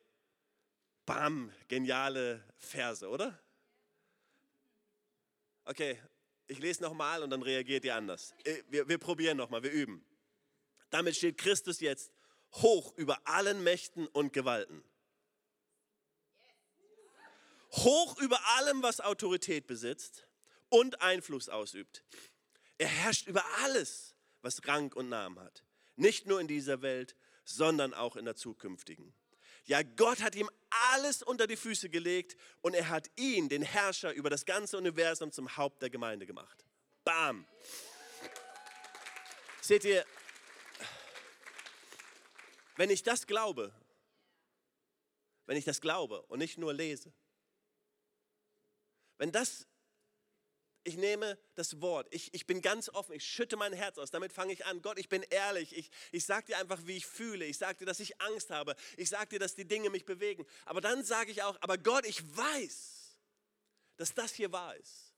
bam, geniale Verse, oder? Okay, ich lese nochmal und dann reagiert ihr anders. Äh, wir, wir probieren nochmal, wir üben. Damit steht Christus jetzt hoch über allen Mächten und Gewalten. Hoch über allem, was Autorität besitzt und Einfluss ausübt. Er herrscht über alles, was Rang und Namen hat. Nicht nur in dieser Welt, sondern auch in der zukünftigen. Ja, Gott hat ihm alles unter die Füße gelegt und er hat ihn, den Herrscher über das ganze Universum, zum Haupt der Gemeinde gemacht. Bam. Seht ihr, wenn ich das glaube, wenn ich das glaube und nicht nur lese, wenn das Ich nehme das Wort. Ich, ich bin ganz offen. Ich schütte mein Herz aus. Damit fange ich an. Gott, ich bin ehrlich. Ich, ich sage dir einfach, wie ich fühle. Ich sage dir, dass ich Angst habe. Ich sage dir, dass die Dinge mich bewegen. Aber dann sage ich auch, aber Gott, ich weiß, dass das hier wahr ist.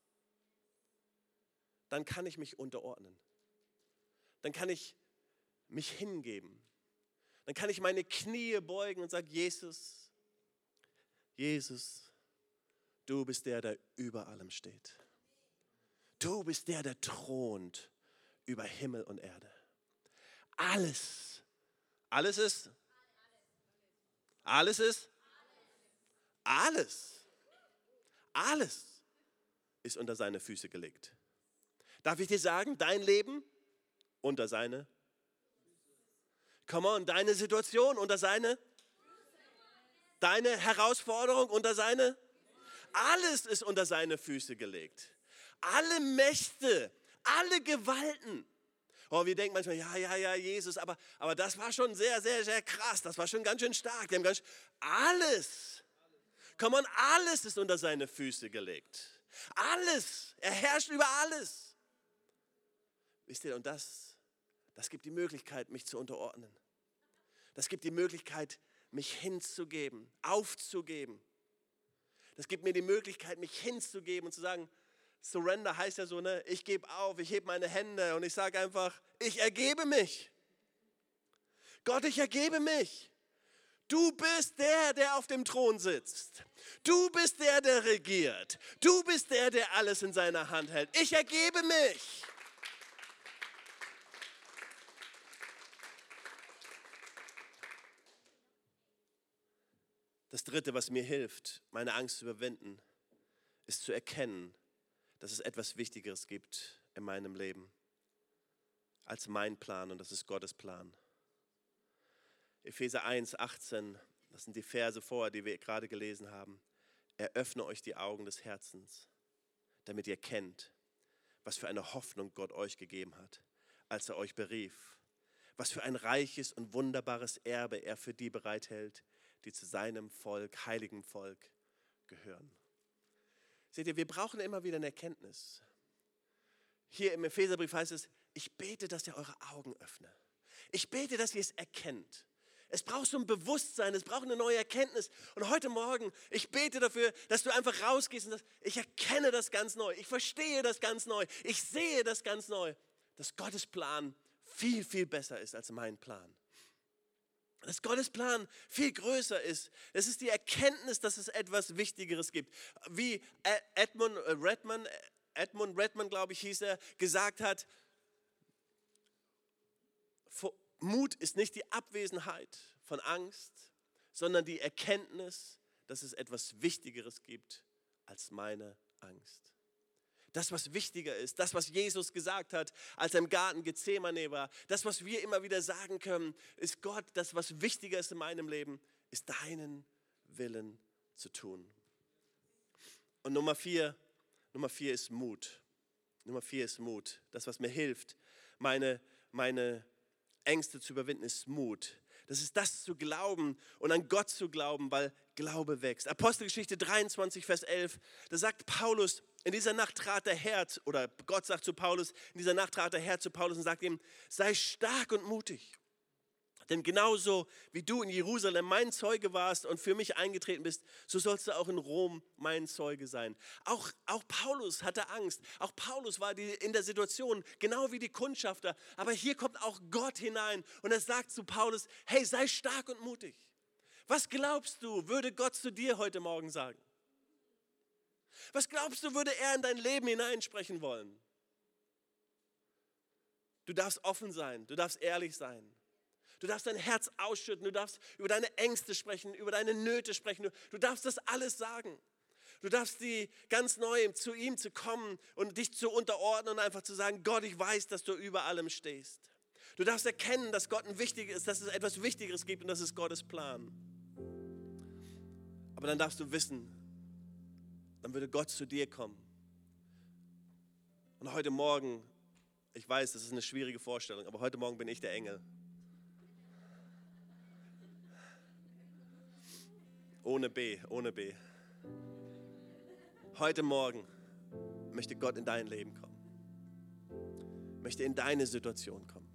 Dann kann ich mich unterordnen. Dann kann ich mich hingeben. Dann kann ich meine Knie beugen und sagen, Jesus, Jesus, du bist der, der über allem steht. Du bist der, der thront über Himmel und Erde. Alles, alles ist, alles ist, alles, alles ist unter seine Füße gelegt. Darf ich dir sagen, dein Leben unter seine Come on, deine Situation unter seine, deine Herausforderung unter seine, alles ist unter seine Füße gelegt. Alle Mächte, alle Gewalten. Oh, wir denken manchmal, ja, ja, ja, Jesus, aber, aber das war schon sehr, sehr, sehr krass. Das war schon ganz schön stark. Die haben ganz, alles, komm on, alles ist unter seine Füße gelegt. Alles. Er herrscht über alles. Wisst ihr, und das, das gibt die Möglichkeit, mich zu unterordnen. Das gibt die Möglichkeit, mich hinzugeben, aufzugeben. Das gibt mir die Möglichkeit, mich hinzugeben und zu sagen, Surrender heißt ja so, ne? ich gebe auf, ich hebe meine Hände und ich sage einfach, ich ergebe mich. Gott, ich ergebe mich. Du bist der, der auf dem Thron sitzt. Du bist der, der regiert. Du bist der, der alles in seiner Hand hält. Ich ergebe mich. Das Dritte, was mir hilft, meine Angst zu überwinden, ist zu erkennen, dass es etwas Wichtigeres gibt in meinem Leben als mein Plan und das ist Gottes Plan. Epheser 1, 18, das sind die Verse vorher, die wir gerade gelesen haben. Eröffne euch die Augen des Herzens, damit ihr kennt, was für eine Hoffnung Gott euch gegeben hat, als er euch berief. Was für ein reiches und wunderbares Erbe er für die bereithält, die zu seinem Volk, heiligem Volk gehören. Seht ihr, wir brauchen immer wieder eine Erkenntnis. Hier im Epheserbrief heißt es, ich bete, dass ihr eure Augen öffnet. Ich bete, dass ihr es erkennt. Es braucht so ein Bewusstsein, es braucht eine neue Erkenntnis. Und heute Morgen, ich bete dafür, dass du einfach rausgehst und sagst, ich erkenne das ganz neu, ich verstehe das ganz neu, ich sehe das ganz neu, dass Gottes Plan viel, viel besser ist als mein Plan dass Gottes Plan viel größer ist. Es ist die Erkenntnis, dass es etwas Wichtigeres gibt. Wie Edmund äh, Redman, Edmund Redman, glaube ich, hieß er, gesagt hat, Mut ist nicht die Abwesenheit von Angst, sondern die Erkenntnis, dass es etwas Wichtigeres gibt als meine Angst. Das, was wichtiger ist, das, was Jesus gesagt hat, als er im Garten Gethsemane war, das, was wir immer wieder sagen können, ist Gott, das, was wichtiger ist in meinem Leben, ist deinen Willen zu tun. Und Nummer vier, Nummer vier ist Mut. Nummer vier ist Mut. Das, was mir hilft, meine, meine Ängste zu überwinden, ist Mut. Das ist das zu glauben und an Gott zu glauben, weil Glaube wächst. Apostelgeschichte 23, Vers 11, da sagt Paulus, in dieser Nacht trat der Herr, oder Gott sagt zu Paulus, in dieser Nacht trat der Herr zu Paulus und sagt ihm, sei stark und mutig. Denn genauso wie du in Jerusalem mein Zeuge warst und für mich eingetreten bist, so sollst du auch in Rom mein Zeuge sein. Auch, auch Paulus hatte Angst. Auch Paulus war die, in der Situation, genau wie die Kundschafter. Aber hier kommt auch Gott hinein und er sagt zu Paulus, hey, sei stark und mutig. Was glaubst du, würde Gott zu dir heute Morgen sagen? Was glaubst du, würde er in dein Leben hineinsprechen wollen? Du darfst offen sein, du darfst ehrlich sein. Du darfst dein Herz ausschütten, du darfst über deine Ängste sprechen, über deine Nöte sprechen. Du, darfst das alles sagen. Du darfst die ganz neu zu ihm zu kommen und dich zu unterordnen und einfach zu sagen, Gott, ich weiß, dass du über allem stehst. Du darfst erkennen, dass Gott ein wichtiger ist, dass es etwas Wichtigeres gibt und das ist Gottes Plan. Aber dann darfst du wissen, dann würde Gott zu dir kommen. Und heute Morgen, ich weiß, das ist eine schwierige Vorstellung, aber heute Morgen bin ich der Engel. Ohne B, ohne B. Heute Morgen möchte Gott in dein Leben kommen. Möchte in deine Situation kommen.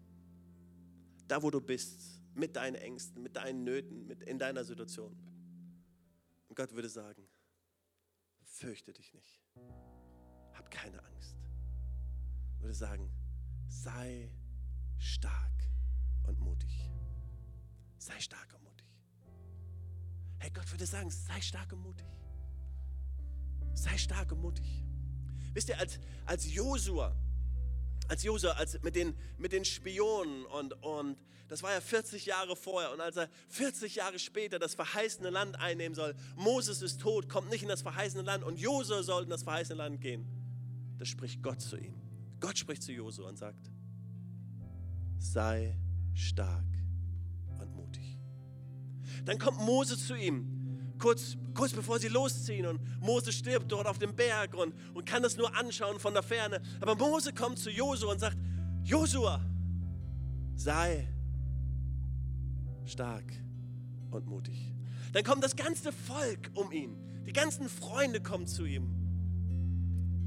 Da, wo du bist, mit deinen Ängsten, mit deinen Nöten, mit in deiner Situation. Und Gott würde sagen, fürchte dich nicht. Hab keine Angst. Ich würde sagen, sei stark und mutig. Sei stark und mutig. Hey, Gott würde sagen, sei stark und mutig. Sei stark und mutig. Wisst ihr, als, als Josua, als Josua, als mit den, mit den Spionen und, und das war ja 40 Jahre vorher und als er 40 Jahre später das verheißene Land einnehmen soll, Moses ist tot, kommt nicht in das verheißene Land und Josua soll in das verheißene Land gehen. Da spricht Gott zu ihm. Gott spricht zu Josua und sagt, sei stark und mutig. Dann kommt Moses zu ihm, kurz, kurz bevor sie losziehen und Mose stirbt dort auf dem Berg und, und kann das nur anschauen von der Ferne. Aber Mose kommt zu Josua und sagt, Josua, sei stark und mutig. Dann kommt das ganze Volk um ihn. Die ganzen Freunde kommen zu ihm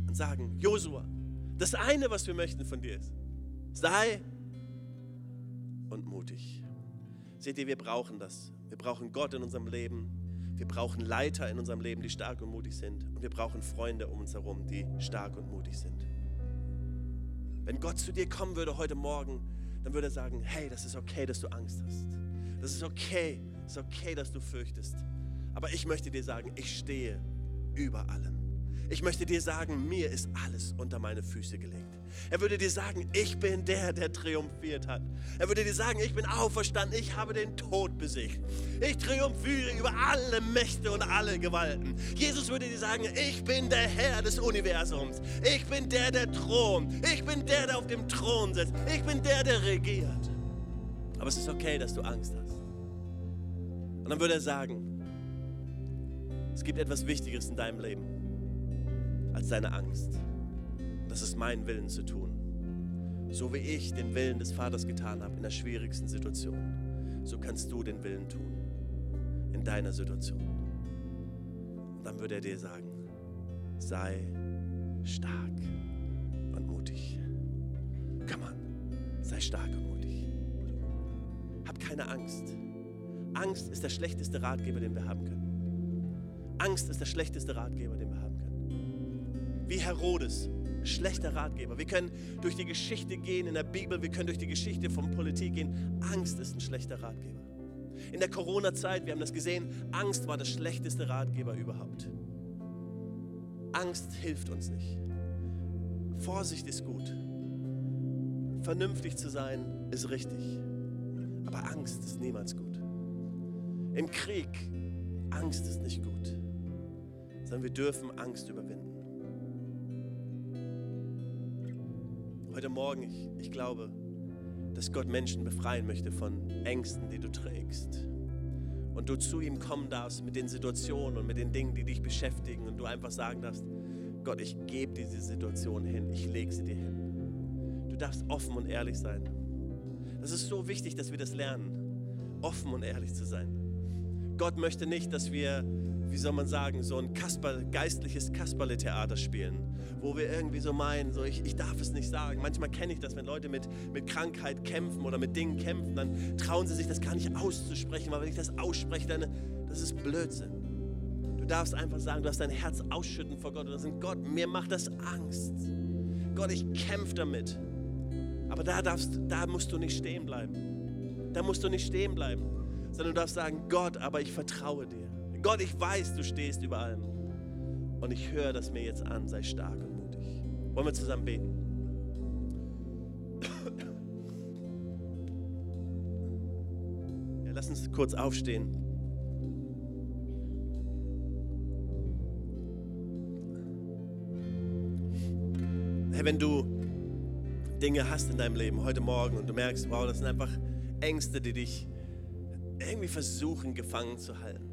und sagen, Josua, das eine, was wir möchten von dir ist, sei und mutig. Seht ihr, wir brauchen das. Wir brauchen Gott in unserem Leben. Wir brauchen Leiter in unserem Leben, die stark und mutig sind. Und wir brauchen Freunde um uns herum, die stark und mutig sind. Wenn Gott zu dir kommen würde heute Morgen, dann würde er sagen, hey, das ist okay, dass du Angst hast. Das ist okay, es ist okay, dass du fürchtest. Aber ich möchte dir sagen, ich stehe über allem. Ich möchte dir sagen, mir ist alles unter meine Füße gelegt. Er würde dir sagen, ich bin der, der triumphiert hat. Er würde dir sagen, ich bin auferstanden, ich habe den Tod besiegt. Ich triumphiere über alle Mächte und alle Gewalten. Jesus würde dir sagen, ich bin der Herr des Universums. Ich bin der, der thront. Ich bin der, der auf dem Thron sitzt. Ich bin der, der regiert. Aber es ist okay, dass du Angst hast. Und dann würde er sagen, es gibt etwas Wichtigeres in deinem Leben als deine Angst. Das ist mein Willen zu tun. So wie ich den Willen des Vaters getan habe in der schwierigsten Situation, so kannst du den Willen tun in deiner Situation. Und dann würde er dir sagen, sei stark und mutig. Komm on, sei stark und mutig. Hab keine Angst. Angst ist der schlechteste Ratgeber, den wir haben können. Angst ist der schlechteste Ratgeber, den wir haben können. Wie Herodes, schlechter Ratgeber. Wir können durch die Geschichte gehen in der Bibel, wir können durch die Geschichte von Politik gehen. Angst ist ein schlechter Ratgeber. In der Corona-Zeit, wir haben das gesehen, Angst war der schlechteste Ratgeber überhaupt. Angst hilft uns nicht. Vorsicht ist gut. Vernünftig zu sein ist richtig. Aber Angst ist niemals gut. Im Krieg, Angst ist nicht gut. Sondern wir dürfen Angst überwinden. Heute Morgen, ich, ich glaube, dass Gott Menschen befreien möchte von Ängsten, die du trägst. Und du zu ihm kommen darfst mit den Situationen und mit den Dingen, die dich beschäftigen. Und du einfach sagen darfst, Gott, ich gebe diese Situation hin, ich lege sie dir hin. Du darfst offen und ehrlich sein. Das ist so wichtig, dass wir das lernen, offen und ehrlich zu sein. Gott möchte nicht, dass wir, wie soll man sagen, so ein Kasper, geistliches Kasperle-Theater spielen, wo wir irgendwie so meinen, so ich, ich darf es nicht sagen. Manchmal kenne ich das, wenn Leute mit, mit Krankheit kämpfen oder mit Dingen kämpfen, dann trauen sie sich das gar nicht auszusprechen, weil wenn ich das ausspreche, dann das ist Blödsinn. Du darfst einfach sagen, du darfst dein Herz ausschütten vor Gott und sagen, Gott, mir macht das Angst. Gott, ich kämpfe damit. Aber da, darfst, da musst du nicht stehen bleiben. Da musst du nicht stehen bleiben sondern du darfst sagen, Gott, aber ich vertraue dir. Gott, ich weiß, du stehst über allem. Und ich höre das mir jetzt an, sei stark und mutig. Wollen wir zusammen beten? Ja, lass uns kurz aufstehen. Hey, wenn du Dinge hast in deinem Leben heute Morgen und du merkst, wow, das sind einfach Ängste, die dich irgendwie versuchen gefangen zu halten.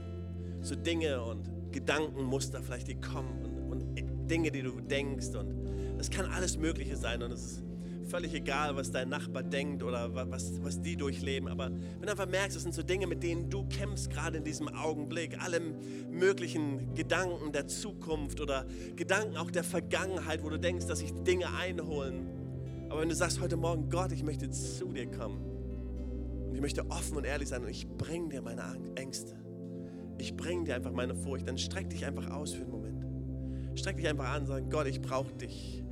So Dinge und Gedankenmuster vielleicht, die kommen und, und Dinge, die du denkst und das kann alles Mögliche sein und es ist völlig egal, was dein Nachbar denkt oder was, was die durchleben. Aber wenn du einfach merkst, das sind so Dinge, mit denen du kämpfst, gerade in diesem Augenblick, alle möglichen Gedanken der Zukunft oder Gedanken auch der Vergangenheit, wo du denkst, dass sich Dinge einholen. Aber wenn du sagst heute Morgen, Gott, ich möchte zu dir kommen und ich möchte offen und ehrlich sein und ich bringe dir meine Ängste, ich bringe dir einfach meine Furcht, dann streck dich einfach aus für einen Moment. Streck dich einfach an und sag, Gott, ich brauche dich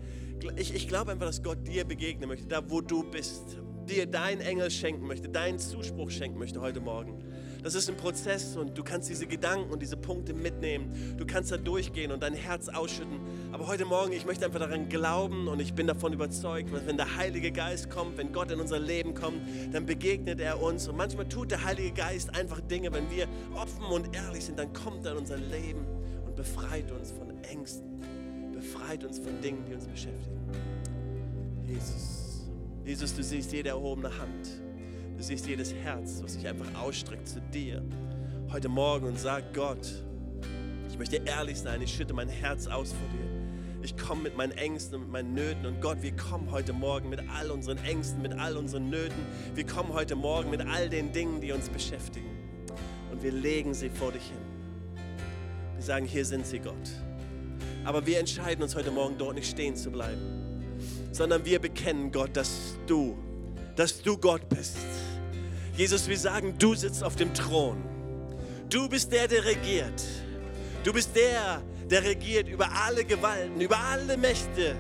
ich, ich glaube einfach, dass Gott dir begegnen möchte, da wo du bist. Dir deinen Engel schenken möchte, deinen Zuspruch schenken möchte heute Morgen. Das ist ein Prozess und du kannst diese Gedanken und diese Punkte mitnehmen. Du kannst da durchgehen und dein Herz ausschütten. Aber heute Morgen, ich möchte einfach daran glauben und ich bin davon überzeugt, dass wenn der Heilige Geist kommt, wenn Gott in unser Leben kommt, dann begegnet er uns. Und manchmal tut der Heilige Geist einfach Dinge, wenn wir offen und ehrlich sind, dann kommt er in unser Leben und befreit uns von Ängsten befreit uns von Dingen, die uns beschäftigen. Jesus, Jesus, du siehst jede erhobene Hand. Du siehst jedes Herz, was sich einfach ausstreckt zu dir heute Morgen und sagt, Gott, ich möchte ehrlich sein, ich schütte mein Herz aus vor dir. Ich komme mit meinen Ängsten und mit meinen Nöten. Und Gott, wir kommen heute Morgen mit all unseren Ängsten, mit all unseren Nöten. Wir kommen heute Morgen mit all den Dingen, die uns beschäftigen. Und wir legen sie vor dich hin. Wir sagen, hier sind sie, Gott. Aber wir entscheiden uns heute Morgen dort nicht stehen zu bleiben, sondern wir bekennen Gott, dass du, dass du Gott bist. Jesus, wir sagen, du sitzt auf dem Thron. Du bist der, der regiert. Du bist der, der regiert über alle Gewalten, über alle Mächte.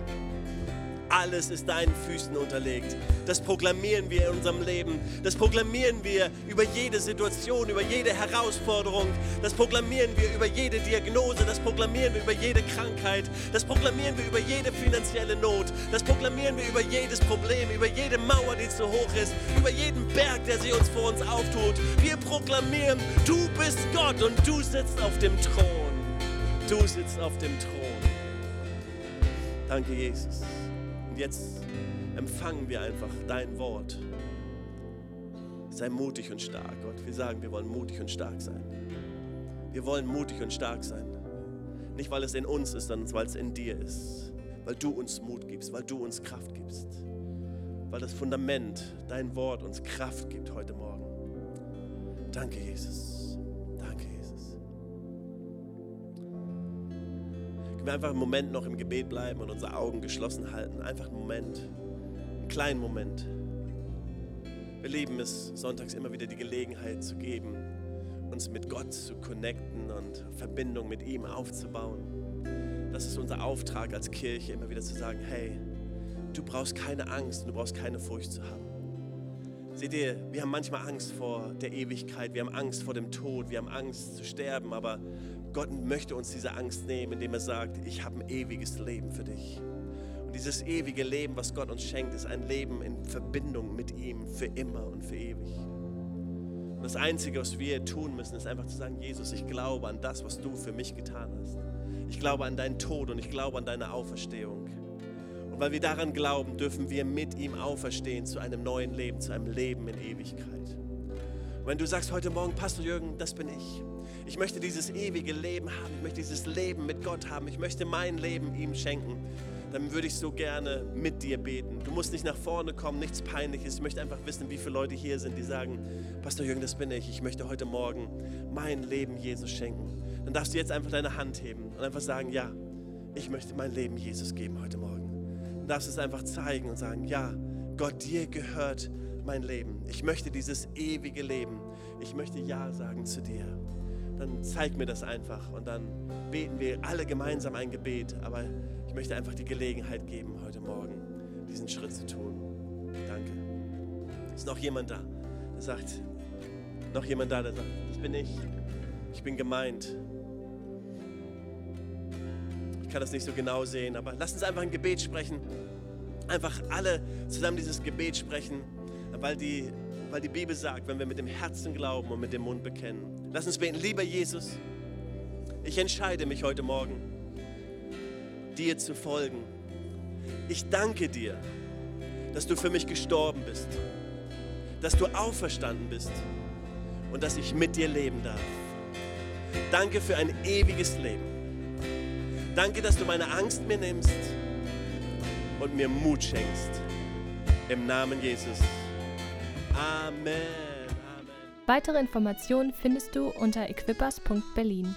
Alles ist deinen Füßen unterlegt. Das proklamieren wir in unserem Leben. Das proklamieren wir über jede Situation, über jede Herausforderung. Das proklamieren wir über jede Diagnose. Das proklamieren wir über jede Krankheit. Das proklamieren wir über jede finanzielle Not. Das proklamieren wir über jedes Problem, über jede Mauer, die zu hoch ist, über jeden Berg, der sich uns vor uns auftut. Wir proklamieren, du bist Gott und du sitzt auf dem Thron. Du sitzt auf dem Thron. Danke, Jesus. Und jetzt empfangen wir einfach dein Wort. Sei mutig und stark, Gott. Wir sagen, wir wollen mutig und stark sein. Wir wollen mutig und stark sein. Nicht, weil es in uns ist, sondern weil es in dir ist. Weil du uns Mut gibst, weil du uns Kraft gibst. Weil das Fundament, dein Wort uns Kraft gibt heute Morgen. Danke, Jesus. Wir einfach einen Moment noch im Gebet bleiben und unsere Augen geschlossen halten? Einfach einen Moment einen kleinen Moment. Wir lieben es, sonntags immer wieder die Gelegenheit zu geben, uns mit Gott zu connecten und Verbindung mit ihm aufzubauen. Das ist unser Auftrag als Kirche, immer wieder zu sagen, hey, du brauchst keine Angst, du brauchst keine Furcht zu haben. Seht ihr, wir haben manchmal Angst vor der Ewigkeit, wir haben Angst vor dem Tod, wir haben Angst zu sterben, aber Gott möchte uns diese Angst nehmen, indem er sagt, ich habe ein ewiges Leben für dich dieses ewige Leben, was Gott uns schenkt, ist ein Leben in Verbindung mit ihm für immer und für ewig. Und das Einzige, was wir tun müssen, ist einfach zu sagen, Jesus, ich glaube an das, was du für mich getan hast. Ich glaube an deinen Tod und ich glaube an deine Auferstehung. Und weil wir daran glauben, dürfen wir mit ihm auferstehen zu einem neuen Leben, zu einem Leben in Ewigkeit. Und wenn du sagst heute Morgen, Pastor Jürgen, das bin ich. Ich möchte dieses ewige Leben haben. Ich möchte dieses Leben mit Gott haben. Ich möchte mein Leben ihm schenken dann würde ich so gerne mit dir beten. Du musst nicht nach vorne kommen, nichts Peinliches. Ich möchte einfach wissen, wie viele Leute hier sind, die sagen, Pastor Jürgen, das bin ich. Ich möchte heute Morgen mein Leben Jesus schenken. Dann darfst du jetzt einfach deine Hand heben und einfach sagen, ja, ich möchte mein Leben Jesus geben heute Morgen. Dann darfst du es einfach zeigen und sagen, ja, Gott, dir gehört mein Leben. Ich möchte dieses ewige Leben. Ich möchte Ja sagen zu dir. Dann zeig mir das einfach und dann beten wir alle gemeinsam ein Gebet. Aber ich möchte einfach die Gelegenheit geben, heute Morgen diesen Schritt zu tun. Danke. Ist noch jemand da, der sagt, noch jemand da, der sagt, das bin ich. Ich bin gemeint. Ich kann das nicht so genau sehen, aber lass uns einfach ein Gebet sprechen. Einfach alle zusammen dieses Gebet sprechen, weil die, weil die Bibel sagt, wenn wir mit dem Herzen glauben und mit dem Mund bekennen. Lass uns beten, lieber Jesus, ich entscheide mich heute Morgen dir zu folgen. Ich danke dir, dass du für mich gestorben bist, dass du auferstanden bist und dass ich mit dir leben darf. Danke für ein ewiges Leben. Danke, dass du meine Angst mir nimmst und mir Mut schenkst. Im Namen Jesus. Amen. Amen. Weitere Informationen findest du unter equippers.berlin.